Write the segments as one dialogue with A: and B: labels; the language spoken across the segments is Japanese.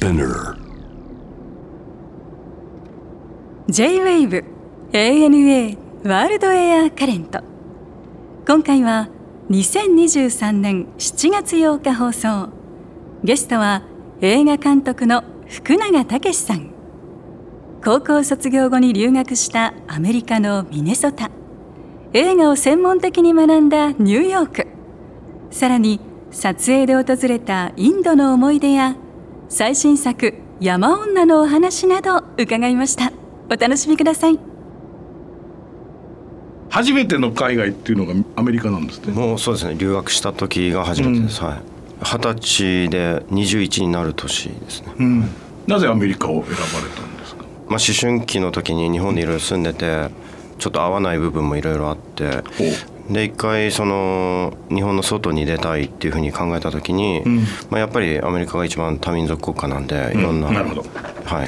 A: Spinner.
B: J-WAVE ANA ワールドエアカレント今回は2023年7月8日放送。ゲストは映画監督の福永武さん。高校卒業後に留学したアメリカのミネソタ。映画を専門的に学んだニューヨーク。さらに撮影で訪れたインドの思い出や最新作「山女」のお話など伺いました。お楽しみください。
C: 初めての海外っていうのがアメリカなんですね。
D: もうそうですね。留学した時が初めてです、はい。二十歳で21になる年ですね、
C: うん、なぜアメリカを選ばれたんですか？
D: まあ、思春期の時に日本でいろいろ住んでてちょっと合わない部分もいろいろあってで一回その日本の外に出たいっていうふうに考えた時に、
C: ん。
D: まあ、やっぱりアメリカが一番多民族国家なんでいろんな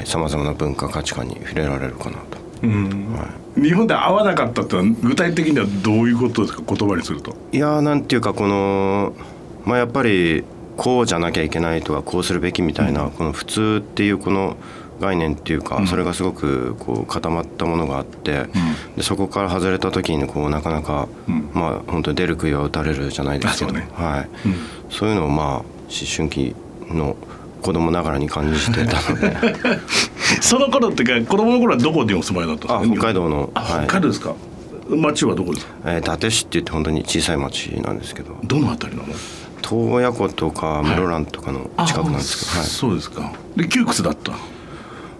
D: さまざまな文化価値観に触れられるかなと。
C: うん。日本で合わなかったってのは具体的にはどういうことですか？言葉にすると。
D: いやーなんていうかこのまあやっぱりこうじゃなきゃいけないとかこうするべきみたいな、この普通っていうこの概念っていうか、それがすごくこう固まったものがあって、でそこから外れた時にこうなかなか、
C: ん。
D: まあ本当に出る杭は打たれるじゃないですけど
C: あそうね。
D: はい。そういうのをまあ思春期の子供ながらに感じてたので。
C: その頃ってか子供の頃はどこでお住まいだったんですか？
D: あ北海道の
C: あ
D: はい。
C: 北海道ですか？町はどこですか？
D: えー伊達市って言って本当に小さい町なんですけど。
C: どのあたりなの？
D: 洞爺湖とか室蘭とかの近くなんですけど、はい、
C: そうですか。で窮屈だった？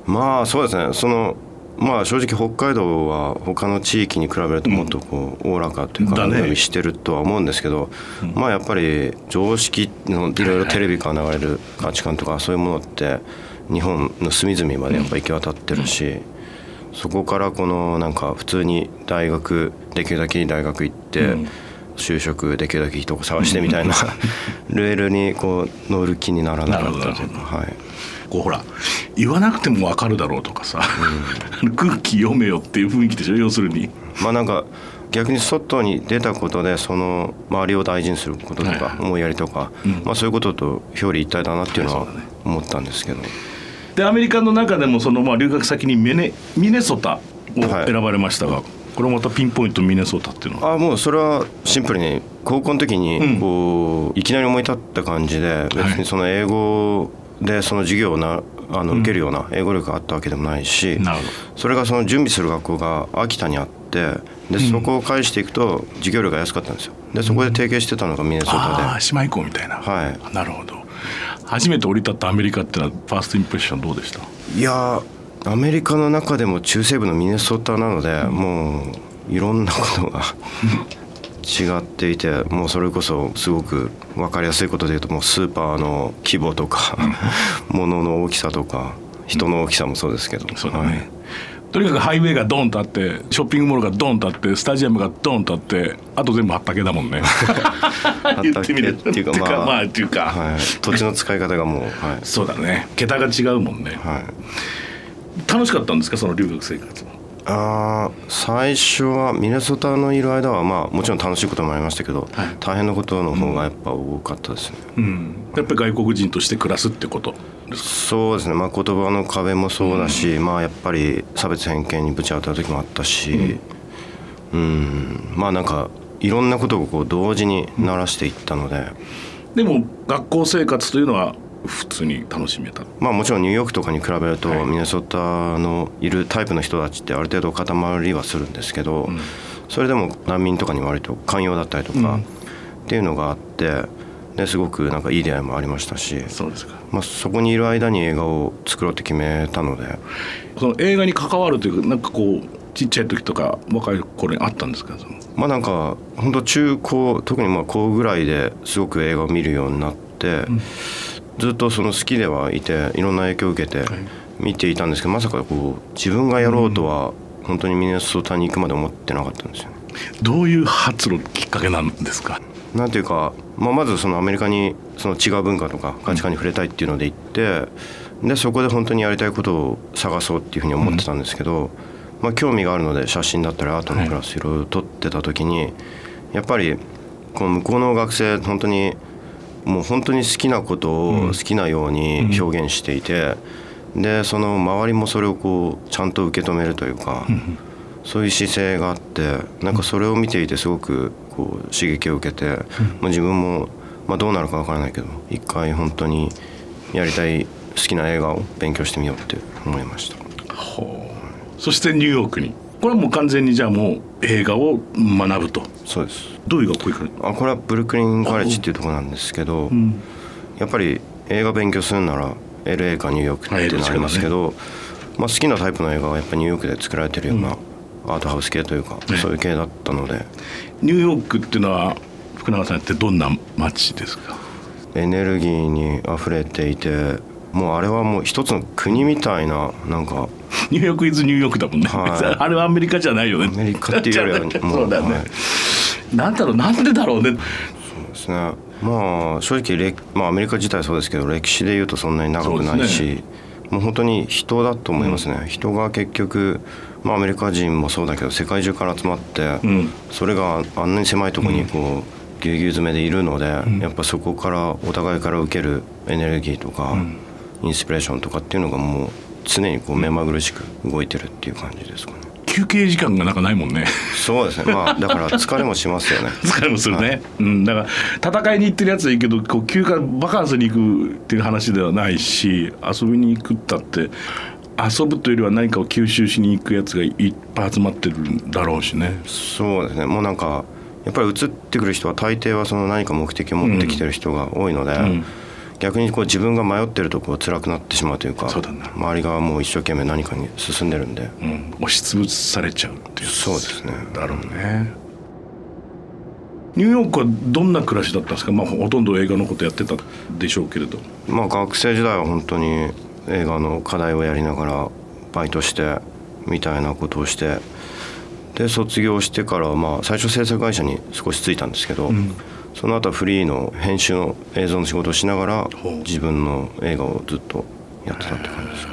D: まあそうですね。そのまあ正直北海道は他の地域に比べるともっとこうおおらかというか伸びしてるとは思うんですけど、まあやっぱり常識のいろいろテレビから流れる価値観とかそういうものって日本の隅々までやっぱ行き渡ってるし、そこからこのなんか普通に大学できるだけ大学行って、
C: うん。
D: 就職できるだけいいとこ探してみたいな レールにこう乗る気にならなかったというかはい。
C: こうほら言わなくても分かるだろうとかさ、空気読めよっていう雰囲気でしょ？要するに。
D: まあなんか逆に外に出たことでその周りを大事にすることと
C: はいはい
D: か思いやりとか、
C: うん。
D: まあ、そういうことと表裏一体だなっていうのは思ったんですけど、
C: でアメリカの中でもそのまあ留学先にミネミネソタを
D: はい。
C: 選ばれましたが、これまたピンポイントミネソタっていうのは？
D: あもうそれはシンプルに高校の時
C: うん。
D: にこういきなり思い立った感じで別にその英語でその授業をなあの受けるような英語力があったわけでもないし、
C: なるほ
D: それがその準備する学校が秋田にあってでそこを返していくと授業料が安かったんですよ。でそこで提携してたのがミネソタで、
C: ああ姉妹校みたいな、
D: はい。
C: なるほど。初めて降り立ったアメリカってのはファーストインプレッションどうでした？
D: いやーアメリカの中でも中西部のミネソタなので、もういろんなことが違っていてもうそれこそすごく分かりやすいことで言うともうスーパーの規模とか 物の大きさとか人の大きさもそうですけど、
C: そうだね、
D: はい。
C: とにかくハイウェイがドンとあってショッピングモールがドンとあってスタジアムがドンとあってあと全部畑だもんね。言ってみる
D: 畑っていうかまあ
C: まあっていうか、
D: はい、土地の使い方がもうはい、
C: そうだね。桁が違うもんね。
D: はい、
C: 楽しかったんですかその留学生活は
D: あー最初はミネソタのいる間はまあもちろん楽しいこともありましたけど、
C: はい。
D: 大変なことの方がやっぱ多かったですね、
C: うん。やっぱり外国人として暮らすってこと？
D: そうですね、まあ、言葉の壁もそうだし、まあやっぱり差別偏見にぶち当たる時もあったしうん。まあなんかいろんなことをこう同時に鳴らしていったので、
C: でも学校生活というのは普通に楽しめた。
D: まあもちろんニューヨークとかに比べると、
C: はい。
D: ミネソタのいるタイプの人たちってある程度固まりはするんですけど、それでも難民とかに割と寛容だったりとか、
C: うん。
D: っていうのがあってですごくなんかいい出会いもありましたし、
C: そうですか。
D: まあ、そこにいる間に映画を作ろうって決めたので。
C: その映画に関わるというかなんかこうちっちゃい時とか若い頃にあったんですか？
D: まあなんか本当中高特にまあ高ぐらいですごく映画を見るようになって、ずっとその好きではいていろんな影響を受けて見ていたんですけどまさかこう自分がやろうとは本当にミネソタに行くまで思ってなかったんですよね。
C: どういう発露きっかけなんですか？
D: なんていうか、まあ、まずそのアメリカにその違う文化とか価値観に触れたいっていうので行ってでそこで本当にやりたいことを探そうっていうふうに思ってたんですけど、まあ、興味があるので写真だったりアートのクラスいろいろ撮ってた時にやっぱりこの向こうの学生本当にもう本当に好きなことを好きなように表現していて、でその周りもそれをこうちゃんと受け止めるというか、そういう姿勢があってなんかそれを見ていてすごくこう刺激を受けて、まあ、自分も、まあ、どうなるかわからないけど一回本当にやりたい好きな映画を勉強してみようって思いました。
C: そしてニューヨークにこれはもう完全にじゃあもう映画を学ぶと。
D: そうです。
C: どういう学校行くの
D: あこれはブルックリンカレッジっていうところなんですけど、やっぱり映画勉強するなら LA かニューヨークっていうのありますけど、まあ、好きなタイプの映画はやっぱニューヨークで作られてるようなアートハウス系というか、そういう系だったので。
C: ニューヨークっていうのは福永さんってどんな街ですか？
D: エネルギーにあふれていてもうあれはもう一つの国みたいななんか
C: ニューヨークイズニューヨークだもんね、
D: はい。
C: あれはアメリカじゃないよね。
D: アメリカっていうよりは
C: そうだよね、
D: はい。
C: なんだろうなんでだろうね。
D: ですね。まあ正直れ、まあ、アメリカ自体そうですけど歴史でいうとそんなに長くない
C: そう
D: し、もう本当に人だと思いますね、人が結局、まあ、アメリカ人もそうだけど世界中から集まって、
C: うん。
D: それがあんなに狭いところにこうぎゅうぎゅう詰めでいるので、やっぱそこからお互いから受けるエネルギーとか、インスピレーションとかっていうのがもう常にこう目まぐるしく動いてるっていう感じですかね。
C: 休憩時間がなんかないもんね。
D: そうですね。まあだから疲れもしますよね。
C: 疲れもするね、うん、だから戦いに行ってるやつはいいけどこう休暇バカンスに行くっていう話ではないし遊びに行くったって遊ぶというよりは何か。を吸収しに行くやつがいっぱい集まってるんだろうしね。
D: そうですね。もうなんかやっぱり移ってくる人は大抵はその何か目的を持ってきてる人が多いので、
C: ん
D: 逆にこう自分が迷ってるとこう辛くなってしまうというか
C: そうだな
D: 周りがもう一生懸命何かに進んでるんで、
C: うん、押しつぶされちゃうっていう
D: そうですね。
C: だろうね。ニューヨークはどんな暮らしだったんですか、まあ、ほとんど映画のことやってたでしょうけれど。
D: まあ学生時代は本当に映画の課題をやりながらバイトしてみたいなことをしてで卒業してからはまあ最初制作会社に少しついたんですけど、その後はフリーの編集の映像の仕事をしながら自分の映画をずっとやってたって感じです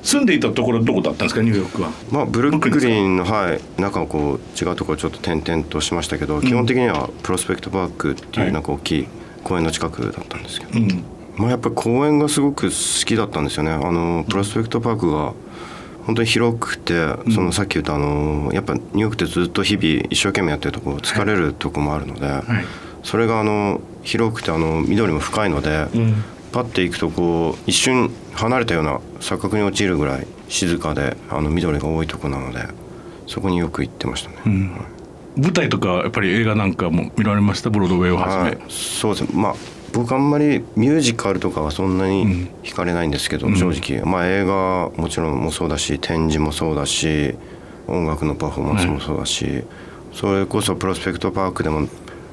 C: 住んでいたところはどこだったんですかニューヨークは？
D: まあブルックリンのはい中をこう違うところちょっと点々としましたけど、基本的にはプロスペクトパークって
C: はい
D: いうなんか大きい公園の近くだったんですけど、
C: うん。
D: まあ、やっぱり公園がすごく好きだったんですよね。あのプロスペクトパークが本当に広くて、そのさっき言ったあのやっぱニューヨークってずっと日々一生懸命やってるとこ疲れるとこもあるので、
C: はい。
D: それがあの広くてあの緑も深いので、
C: うん。
D: パッて行くとこう一瞬離れたような錯覚に陥るぐらい静かであの緑が多いとこなのでそこによく行ってましたね。
C: ん。舞台とかやっぱり映画なんかも見られました？ブロードウェイをはじめ、
D: はい、そうです。ねまあ僕あんまりミュージカルとかはそんなに惹かれないんですけど、正直。まあ映画もちろんもそうだし展示もそうだし音楽のパフォーマンスもそうだし、それこそプロスペクトパークでも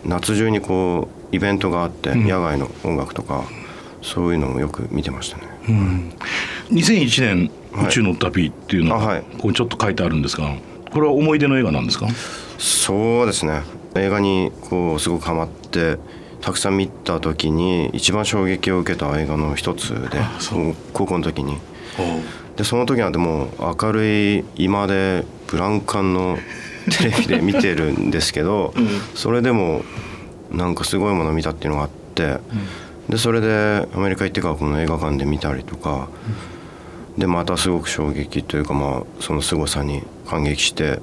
D: 夏中にこうイベントがあって、野外の音楽とかそういうのもよく見てましたね。
C: 2001年
D: はい。
C: 宇宙の旅っていうのが
D: あはい。
C: ここにちょっと書いてあるんですがこれは思い出の映画なんですか？
D: そうですね。映画にこうすごくハマってたくさん見た時に一番衝撃を受けた映画の一つで高校の時に。でその時なんてもう明るい今でブラウン管のテレビで見てるんですけど、それでもなんかすごいものを見たっていうのがあって、でそれでアメリカ行ってからこの映画館で見たりとか、でまたすごく衝撃というかまあその凄さに感激して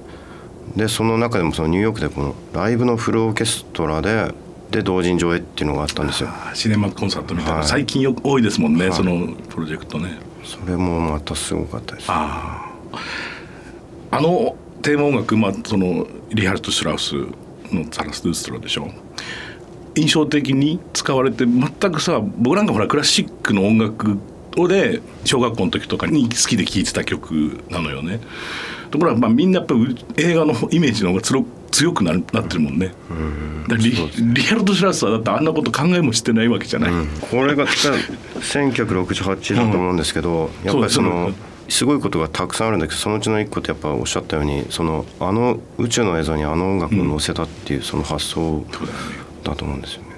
D: でその中でもそのニューヨークでこのライブのフルオーケストラでで同人上映っていうのがあったんですよ。
C: あシネマコンサートみたいな、
D: はい。
C: 最近よく多いですもんね、
D: はい。
C: そのプロジェクトね。
D: それもまたすごかったです。
C: あああのテーマ音楽、まあ、そのリハルト・シュラウスの「ザラス・ドゥーストラ」でしょ。印象的に使われて全くさ僕なんかほらクラシックの音楽をで小学校の時とかに好きで聴いてた曲なのよね。ところがまあみんなやっぱり映画のイメージの方がつろ強くなるなってるもんね。だからリリハルト・シュラウスはだってあんなこと考えもしてないわけじゃない、
D: これが1968だと思うんですけど、やっぱりその
C: です。
D: すごいことがたくさんあるんだけどそのうちの一個ってやっぱおっしゃったようにそのあの宇宙の映像にあの音楽を載せたっていうその発想だと思うんですよね。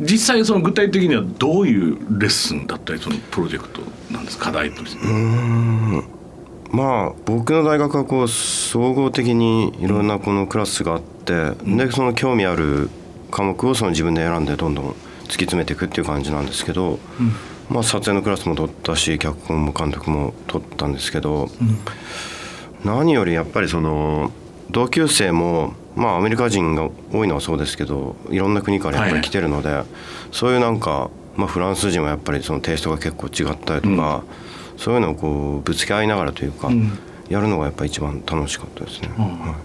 C: 実際その具体的にはどういうレッスンだったりそのプロジェクトなんです課題として、
D: まあ僕の大学はこう総合的にいろんなこのクラスがあって、でその興味ある科目をその自分で選んでどんどん突き詰めていくっていう感じなんですけど、まあ、撮影のクラスも取ったし脚本も監督も取ったんですけど、何よりやっぱりその同級生もまあアメリカ人が多いのはそうですけどいろんな国からやっぱり来てるので、そういうなんか、まあ、フランス人はやっぱりそのテイストが結構違ったりとか、そういうのをこうぶつけ合いながらというか、やるのがやっぱり一番楽しかったですね。は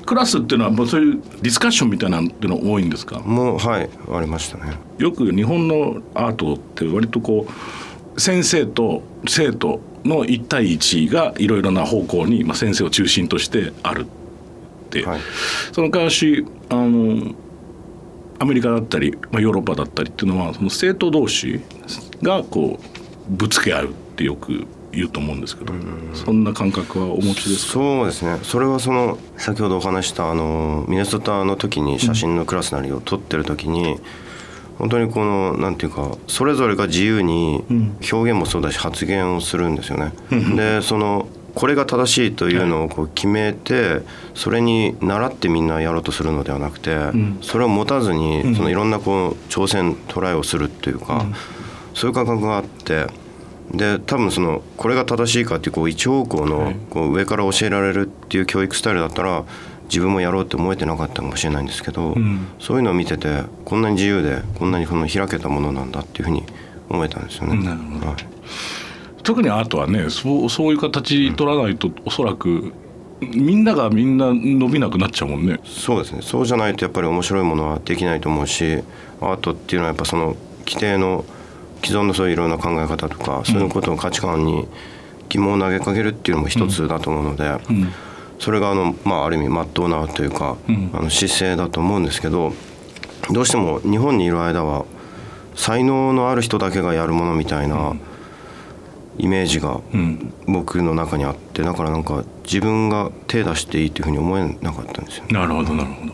D: い。
C: クラスっていうのはもうそういうディスカッションみたいなっていうの多いんですか？
D: もうはいありましたね。
C: よく日本のアートって割とこう先生と生徒の1対1がいろいろな方向に、まあ、先生を中心としてあるって、はい、その昔あのアメリカだったり、まあ、ヨーロッパだったりっていうのはその生徒同士がこうぶつけ合うってよく言うと思うんですけど、そんな感覚はお持ちですか？
D: そうですね。それはその先ほどお話したあのミネソタの時に写真のクラスなりを撮ってる時に、うん、本当にこのなんていうかそれぞれが自由に表現もそうだし発言をするんですよね。うん、でそのこれが正しいというのをこう決めてそれに倣ってみんなやろうとするのではなくて、それを持たずにそのいろんなこう挑戦トライをするっていうか、そういう感覚があってで多分そのこれが正しいかっていうこう一方向のこう上から教えられるっていう教育スタイルだったら自分もやろうって思えてなかったかもしれないんですけど、うん、そういうのを見ててこんなに自由でこんなにこの開けたものなんだっていうふうに思えたんですよね。はい、
C: 特にアートはねそうそういう形取らないと、うん、おそらくみんながみんな伸びなくなっちゃうもんね。
D: そうですね。そうじゃないとやっぱり面白いものはできないと思うしアートっていうのはやっぱその規定の既存のそういういろんな考え方とかそういうことの価値観に疑問を投げかけるっていうのも一つだと思うので、それがあの、まあ、ある意味まっとうなというか、あの姿勢だと思うんですけどどうしても日本にいる間は才能のある人だけがやるものみたいなイメージが僕の中にあってだからなんか自分が手出していいっていうふうに思えなかったんですよ、
C: ね、なるほどなるほど。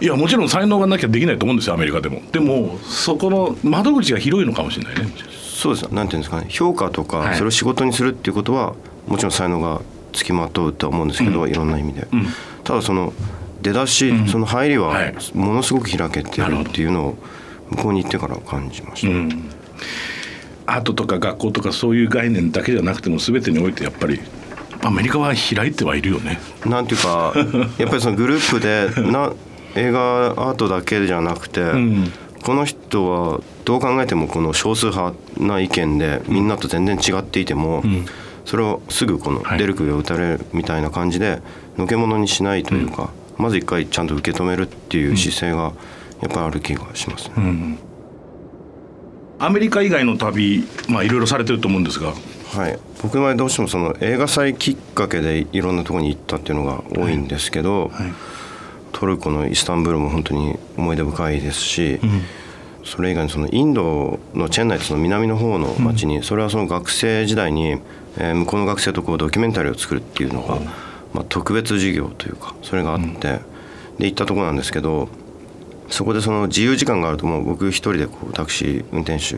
C: いやもちろん才能がなきゃできないと思うんですよアメリカでも。でもそこの窓口が広いのかもしれないね。
D: そうですなんていうんですかね。評価とかそれを仕事にするっていうことは、もちろん才能がつきまとうとは思うんですけど、うん、いろんな意味で、うん、ただその出だし、うん、その入りはものすごく開けてるっていうのを向こうに行ってから感じました、
C: アートとか学校とかそういう概念だけじゃなくても全てにおいてやっぱりアメリカは開いてはいるよね。
D: なんていうかやっぱりそのグループで な映画アートだけじゃなくて、うん、この人はどう考えてもこの少数派な意見でみんなと全然違っていても、うん、それをすぐこの出る杭を打たれるみたいな感じでのけ者にしないというか、うん、まず一回ちゃんと受け止めるっていう姿勢がやっぱりある気がしますね。
C: アメリカ以外の旅、まあ、いろいろされてると思うんですが。
D: はい、僕の場合どうしてもその映画祭きっかけでいろんなところに行ったっていうのが多いんですけど、はいはいトルコのイスタンブールも本当に思い出深いですし、うん、それ以外にそのインドのチェンナイその南の方の町に、それはその学生時代に、えー、向こうの学生とこうドキュメンタリーを作るっていうのが、まあ、特別授業というかそれがあって、で行ったとこなんですけどそこでその自由時間があるともう僕一人でこうタクシー運転手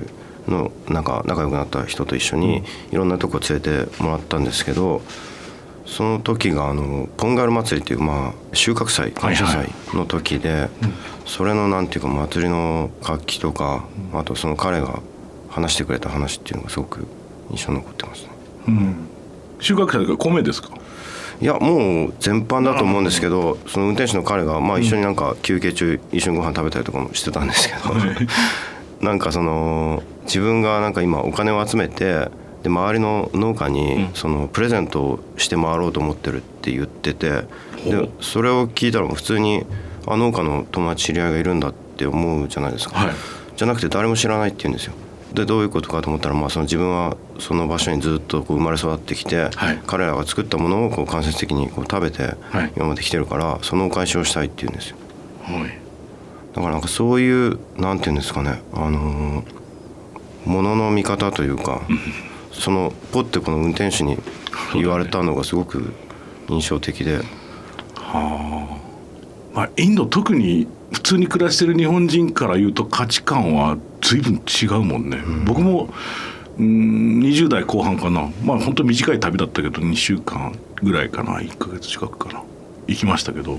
D: のなんか仲良くなった人と一緒にいろんなとこ連れてもらったんですけど。その時があのポンガル祭りっていうまあ収穫祭感謝祭の時で、はいはいそれのなんていうか祭りの活気とか、あとその彼が話してくれた話っていうのがすごく印象に残ってますね。
C: うん、収穫祭が米ですか？
D: いやもう全般だと思うんですけどその運転手の彼が、まあ、一緒になんか休憩中一緒にご飯食べたりとかもしてたんですけど、なんかその自分がなんか今お金を集めてで周りの農家にそのプレゼントをして回ろうと思ってるって言っててでそれを聞いたら普通にあ農家の友達知り合いがいるんだって思うじゃないですか、はい、じゃなくて誰も知らないって言うんですよ。でどういうことかと思ったら、まあ、その自分はその場所にずっとこう生まれ育ってきて、はい、彼らが作ったものをこう間接的にこう食べて今まで来てるから、そのお返しをしたいって言うんですよ、はい、だからなんかそういうなんて言うんですかねあのものの見方というかそのポッてこの運転手に言われたのがすごく印象的で。
C: はあ、まあ、インド特に普通に暮らしてる日本人から言うと価値観は随分違うもんね、うん、僕もうん20代後半かな。まあ本当短い旅だったけど2週間ぐらいかな。1か月近くかな。行きましたけど。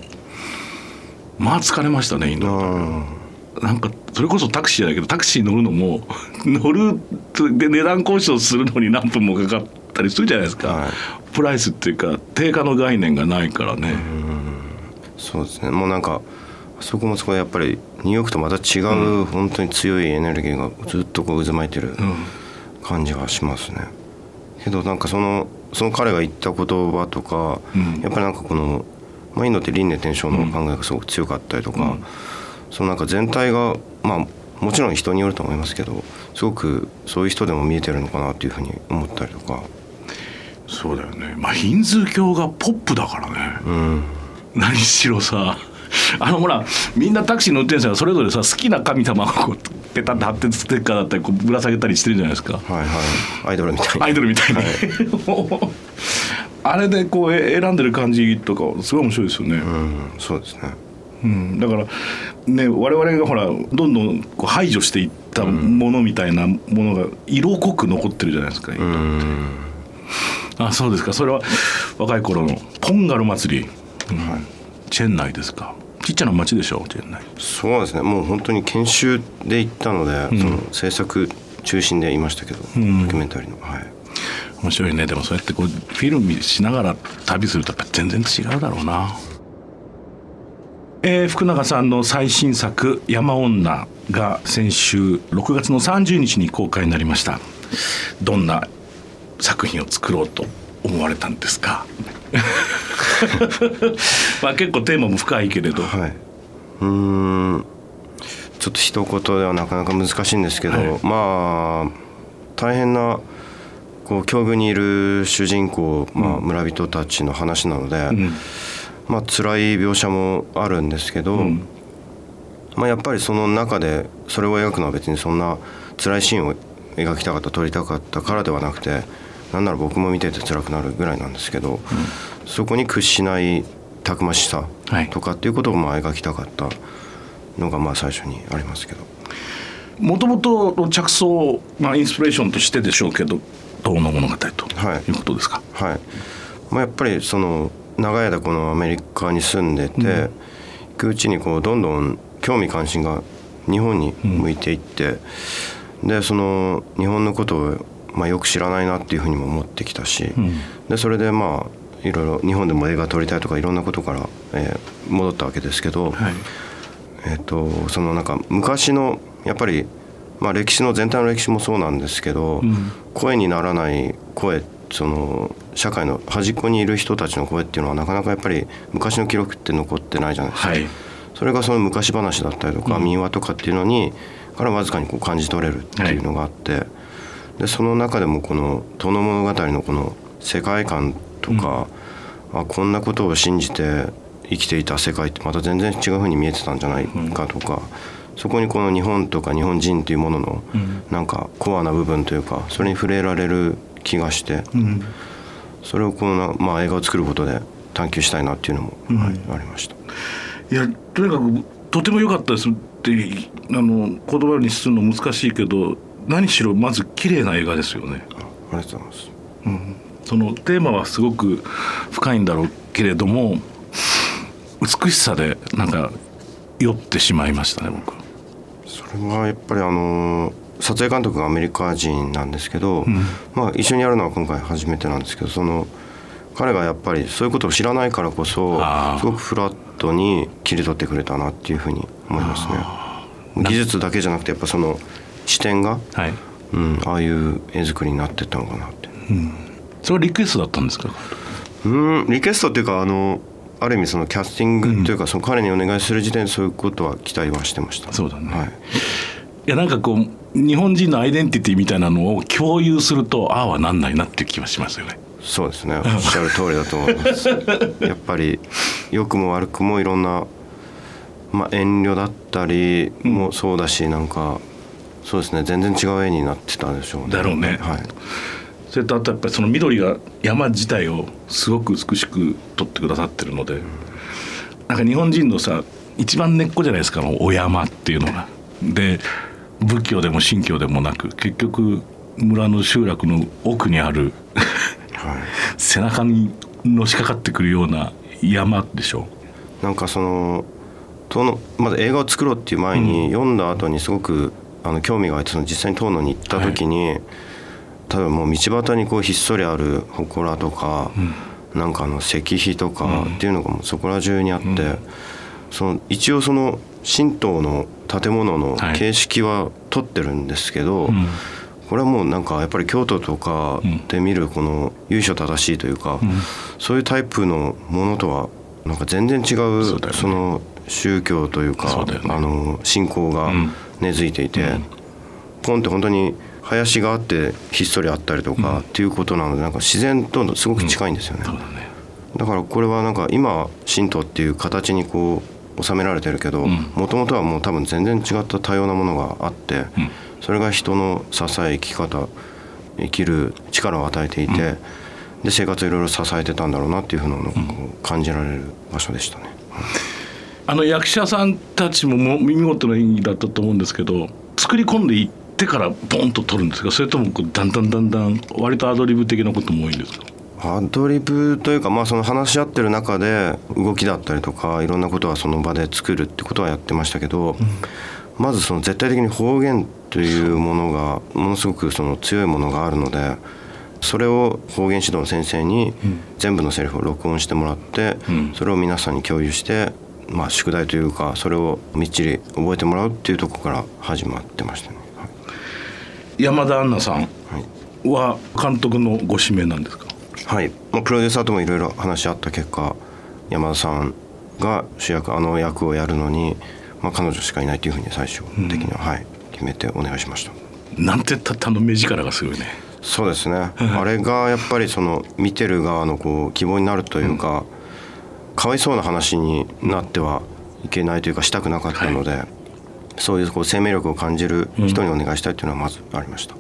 C: まあ疲れましたねインドの旅なんかそれこそタクシーじゃないけどタクシー乗るのも 乗るで値段交渉するのに何分もかかったりするじゃないですか、
D: はい。
C: プライスっていうか定価の概念がないからね、
D: そうですね。もうなんかそこもそこでやっぱりニューヨークとまた違う本当に強いエネルギーがずっとこう渦巻いてる感じがしますね。けどなんかそのその彼が言った言葉とか、
C: うん。
D: やっぱりなんかこの、まあ、インドって輪廻転生の考えがすごく強かったりとか、
C: うん
D: そのなんか全体がまあもちろん人によると思いますけどすごくそういう人でも見えてるのかなっていうふうに思ったりとか。
C: そうだよね。まあヒンズー教がポップだからね、
D: うん。
C: 何しろさ あのほらみんなタクシー乗ってるんですよ。それぞれさ好きな神様をこうペタッて貼ってステッカーだったりこうぶら下げたりしてるじゃないですか。
D: はいはい。アイドルみたいに。
C: アイドルみたいに、あれでこうえ選んでる感じとかすごい面白いですよね、
D: うんそうですね
C: うん、だからね我々がほらどんどんこう排除していったものみたいなものが色濃く残ってるじゃないですか、
D: うん。
C: あそうですか。それは若い頃のポンガル祭り、うん。チェンナイですか。ちっちゃな町でしょチェンナイ。
D: そうですね。もう本当に研修で行ったので、その制作中心でいましたけど、
C: ん。
D: ドキュメンタリーの。はい。
C: 面白いね。でもそうやってこうフィルムしながら旅するとやっぱ全然違うだろうなえー福永さんの最新作「山女」が先週6月の30日に公開になりました。どんな作品を作ろうと思われたんですか？まあ結構テーマも深いけれど、
D: はい。うーん。ちょっと一言ではなかなか難しいんですけど、
C: はい。
D: まあ大変なこう境遇にいる主人公、まあ、村人たちの話なので、
C: うん
D: まあ辛い描写もあるんですけど、
C: うん。
D: まあ、やっぱりその中でそれを描くのは別にそんな辛いシーンを描きたかった撮りたかったからではなくてなんなら僕も見てて辛くなるぐらいなんですけど、そこに屈しないたくましさ
C: はい。
D: とかっていうことをまあ描きたかったのがまあ最初にありますけど。
C: もともとの着想、まあ、インスピレーションとしてでしょうけどどうの物語と
D: はい。
C: いうことですか、
D: はい。まあ、やっぱりその長い間このアメリカに住んでて、行くうちにこうどんどん興味関心が日本に向いていって、でその日本のことをまあよく知らないなっていうふうにも思ってきたし、
C: ん。
D: でそれでまあいろいろ日本でも映画撮りたいとかいろんなことから、えー戻ったわけですけど、
C: はい。
D: えっとそのなんか昔のやっぱり、まあ、歴史の全体の歴史もそうなんですけど、
C: ん。
D: 声にならない声その社会の端っこにいる人たちの声っていうのはなかなかやっぱり昔の記録って残ってないじゃないですか、
C: はい。
D: それがその昔話だったりとか、民話とかっていうのにからわずかにこう感じ取れるっていうのがあって、でその中でもこの「遠野物語」のこの世界観とか、あこんなことを信じて生きていた世界ってまた全然違う風に見えてたんじゃないかとか、そこにこの日本とか日本人というもののなんかコアな部分というかそれに触れられる気がして、
C: うん。
D: それをこの、まあ、映画を作ることで探求したいなっていうのも、はいありました。
C: いやとにかくとても良かったですってあの言葉にするの難しいけど何しろまず綺麗な映画ですよね。
D: あありがとうございます。
C: そのテーマはすごく深いんだろうけれども美しさでなんか酔ってしまいましたね僕。
D: それはやっぱりあの撮影監督がアメリカ人なんですけど、まあ、一緒にやるのは今回初めてなんですけどその彼がやっぱりそういうことを知らないからこそすごくフラットに切り取ってくれたなっていうふうに思いますね。技術だけじゃなくてやっぱその視点が、
C: はい。
D: うん、ああいう絵作りになってったのかなって。
C: それはリクエストだったんですか？
D: うんリクエストっていうかあのある意味そのキャスティングというか、その彼にお願いする時点でそういうことは期待はしてました。
C: そうだね。
D: はい
C: いやなんかこう日本人のアイデンティティみたいなのを共有するとああはなんないなっていう気はしますよね。
D: そうですね。おっしゃる通りだと思います。やっぱり良くも悪くもいろんな、まあ、遠慮だったりもそうだし、なんかそうですね。全然違う絵になってたでしょうね。
C: だろうね。
D: はい。
C: それとあとやっぱりその緑が山自体をすごく美しく撮ってくださってるのでなんか日本人のさ一番根っこじゃないですかお山っていうのが。で仏教でも神教でもなく結局村の集落の奥にある
D: はい。
C: 背中にのしかかってくるような山でしょ？
D: なんかその遠野まず映画を作ろうっていう前に、読んだ後にすごくあの興味があってその実際に遠野に行った時に、例えばもう道端にこうひっそりある祠とか、なんかあの石碑とかっていうのがもうそこら中にあって、その一応その神道の建物の
C: はい。
D: 形式は取ってるんですけど、これはもうなんかやっぱり京都とかで見るこの由緒正しいというか、そういうタイプのものとはなんか全然違う
C: そね。
D: その宗教という
C: そ
D: か
C: ね。
D: あの信仰が
C: うん。
D: 根付いていて、ポンって本当に林があってひっそりあったりとかっていうことなのでなんか自然とすごく近いんですよね。
C: だね。
D: だからこれはなんか今神道っていう形にこう収められてるけど
C: ん。
D: もともとはもう多分全然違った多様なものがあって、
C: うん。
D: それが人の支え生き方生きる力を与えていて、で生活をいろいろ支えてたんだろうなっていうふうなのを感じられる場所でしたね。
C: あの役者さんたちももう見事な演技だったと思うんですけど作り込んでいってからボンと撮るんですか？それともだんだんだんだん割とアドリブ的なことも多いんですか？
D: アドリブというか、まあ、その話し合ってる中で動きだったりとかいろんなことはその場で作るってことはやってましたけど、まずその絶対的に方言というものがものすごくその強いものがあるのでそれを方言指導の先生に全部のセリフを録音してもらって、
C: うん
D: それを皆さんに共有して、まあ、宿題というかそれをみっちり覚えてもらうっていうところから始まってましたね。はい。
C: 山田杏奈さん
D: はい。
C: は監督のご指名なんですか？
D: はい、まあ、プロデューサーともいろいろ話し合った結果山田さんが主役あの役をやるのに、まあ、彼女しかいないというふうに最終的には、はい、決めてお願いしました。
C: なんてたってあの目力がすごいね。
D: そうですね。あれがやっぱりその見てる側のこう希望になるというか、かわいそうな話になってはいけないというかしたくなかったので、そういうこう生命力を感じる人にお願いしたいというのはまずありました。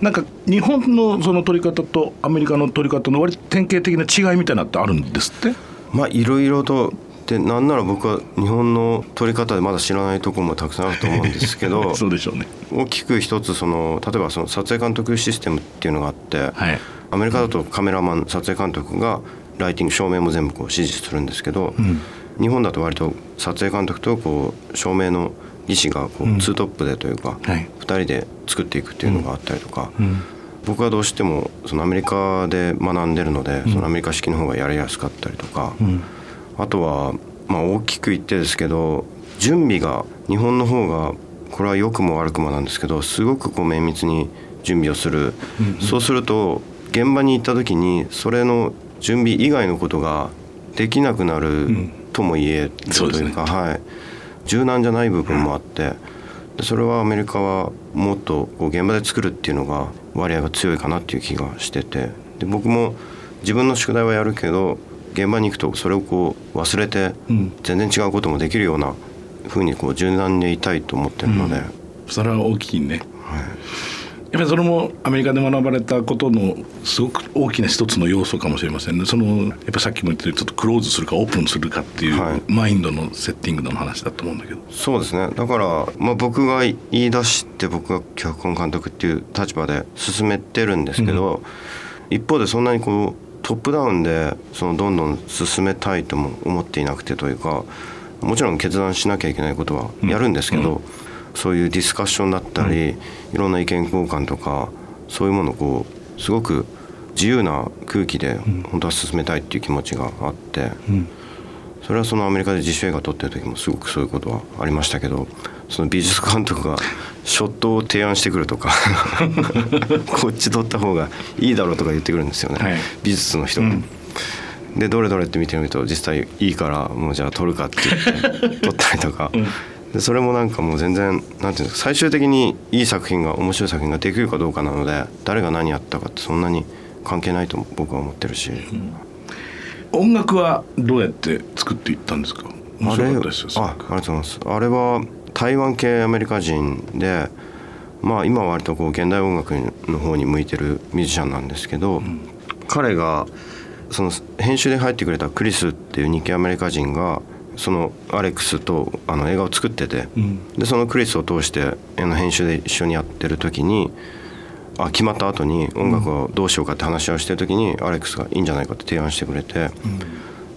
C: なんか日本のその撮り方とアメリカの撮り方の割と典型的な違いみたいなのってあるんですって？
D: まあいろいろとでなんなら僕は日本の撮り方でまだ知らないところもたくさんあると思うんですけど
C: そうでしょうね。
D: 大きく一つその例えばその撮影監督システムっていうのがあって、
C: はい。
D: アメリカだとカメラマン撮影監督がライティング照明も全部こう指示するんですけど、日本だと割と撮影監督とこう照明の技師がこうツートップでというか、
C: はい。
D: 2人で作っていくっていうのがあったりとか、
C: ん。
D: 僕はどうしてもそのアメリカで学んでるので、そのアメリカ式の方がやりやすかったりとか、あとはまあ大きく言ってですけど準備が日本の方がこれは良くも悪くもなんですけどすごくこう綿密に準備をする、そうすると現場に行った時にそれの準備以外のことができなくなるとも言えると
C: そうですね。
D: いうか、はい、柔軟じゃない部分もあってでそれはアメリカはもっとこう現場で作るっていうのが割合が強いかなっていう気がしててで僕も自分の宿題はやるけど現場に行くとそれをこう忘れて
C: うん。
D: 全然違うこともできるような風にこう柔軟でいたいと思ってるので、
C: それは大きいね、やっぱりそれもアメリカで学ばれたことのすごく大きな一つの要素かもしれませんね。そのやっぱさっきも言ったようにちょっとクローズするかオープンするかっていう、
D: はい。
C: マインドのセッティングの話だと思うんだけど。
D: そうですね。だから、まあ、僕が言い出して僕が脚本監督っていう立場で進めてるんですけど、一方でそんなにこうトップダウンでそのどんどん進めたいとも思っていなくてというかもちろん決断しなきゃいけないことはやるんですけど、そういうディスカッションだったり、いろんな意見交換とかそういうものをこうすごく自由な空気で本当は進めたいっていう気持ちがあって。それはそのアメリカで自主映画撮ってる時もすごくそういうことはありましたけどその美術監督が ショットを提案してくるとか こっち撮った方がいいだろうとか言ってくるんですよね、
C: はい。
D: 美術の人が。でどれどれって見てみると実際いいからもうじゃあ撮るかって言って 撮ったりとか、でそれもなんかもう全然なんていうんですか最終的にいい作品が面白い作品ができるかどうかなので誰が何やったかってそんなに関係ないと僕は思ってるし。
C: 音楽はどうやって作っていったんですか？面
D: あれ
C: 白かったですよ
D: ああり
C: く
D: がとうございます。あれは台湾系アメリカ人でまあ今は割とこう現代音楽の方に向いてるミュージシャンなんですけど、彼がその編集で入ってくれたクリスっていう日系アメリカ人がそのアレックスとあの映画を作ってて、でそのクリスを通して編集で一緒にやってる時にあ決まった後に音楽をどうしようかって話をしてる時にアレックスがいいんじゃないかって提案してくれて、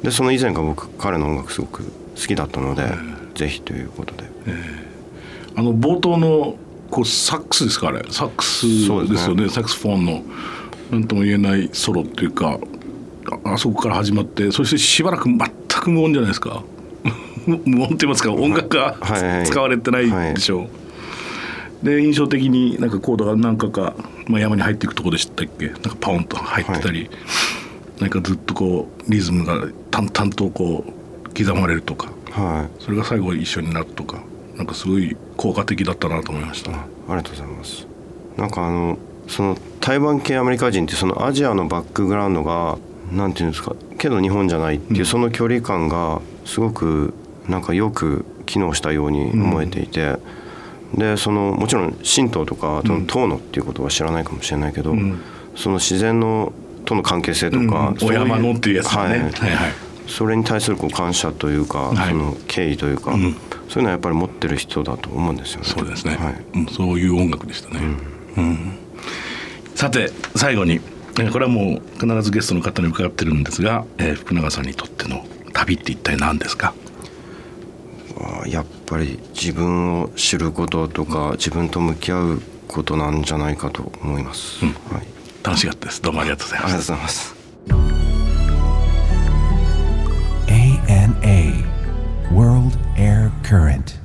D: でその以前から僕彼の音楽すごく好好きだったので、ぜひということで、
C: あの冒頭のこうサックスですかあれ？サックスですよねサックスフォンの。何とも言えないソロっていうかああそこから始まってそしてしばらく全く無音じゃないですか無音って言いますか音楽が、
D: はいはい。
C: 使われてないでしょう、で印象的になんかコードが何かか、まあ、山に入っていくとこでしたっけ？なんかパオンと入ってたり、なんかずっとこうリズムが淡々とこう刻まれるとか。
D: はい。
C: それが最後一緒になるとか。なんかすごい効果的だったなと思いました、
D: ありがとうございます。なんかあのその台湾系アメリカ人ってそのアジアのバックグラウンドがなんていうんですかけど日本じゃないっていうその距離感がすごくなんかよく機能したように思えていて、でそのもちろん神道とかその遠野っていうことは知らないかもしれないけど、
C: ん。
D: その自然のとの関係性とか、
C: うん。お山のっていうやつだね。
D: はい。
C: はいはい。
D: それに対するこう感謝というか、
C: はい
D: その敬意というか、
C: ん。
D: そういうのはやっぱり持ってる人だと思うんですよね。
C: そうですね、
D: はい。
C: うん。そういう音楽でしたね、うん。さて最後にえー、これはもう必ずゲストの方に伺ってるんですが、えー、福永さんにとっての旅って一体何ですか？
D: やっぱり自分を知ることとか自分と向き合うことなんじゃないかと思います、うん。はい、
C: 楽しかったです。どうもありがとうございます
D: ありがとうございます。ANA World Air Current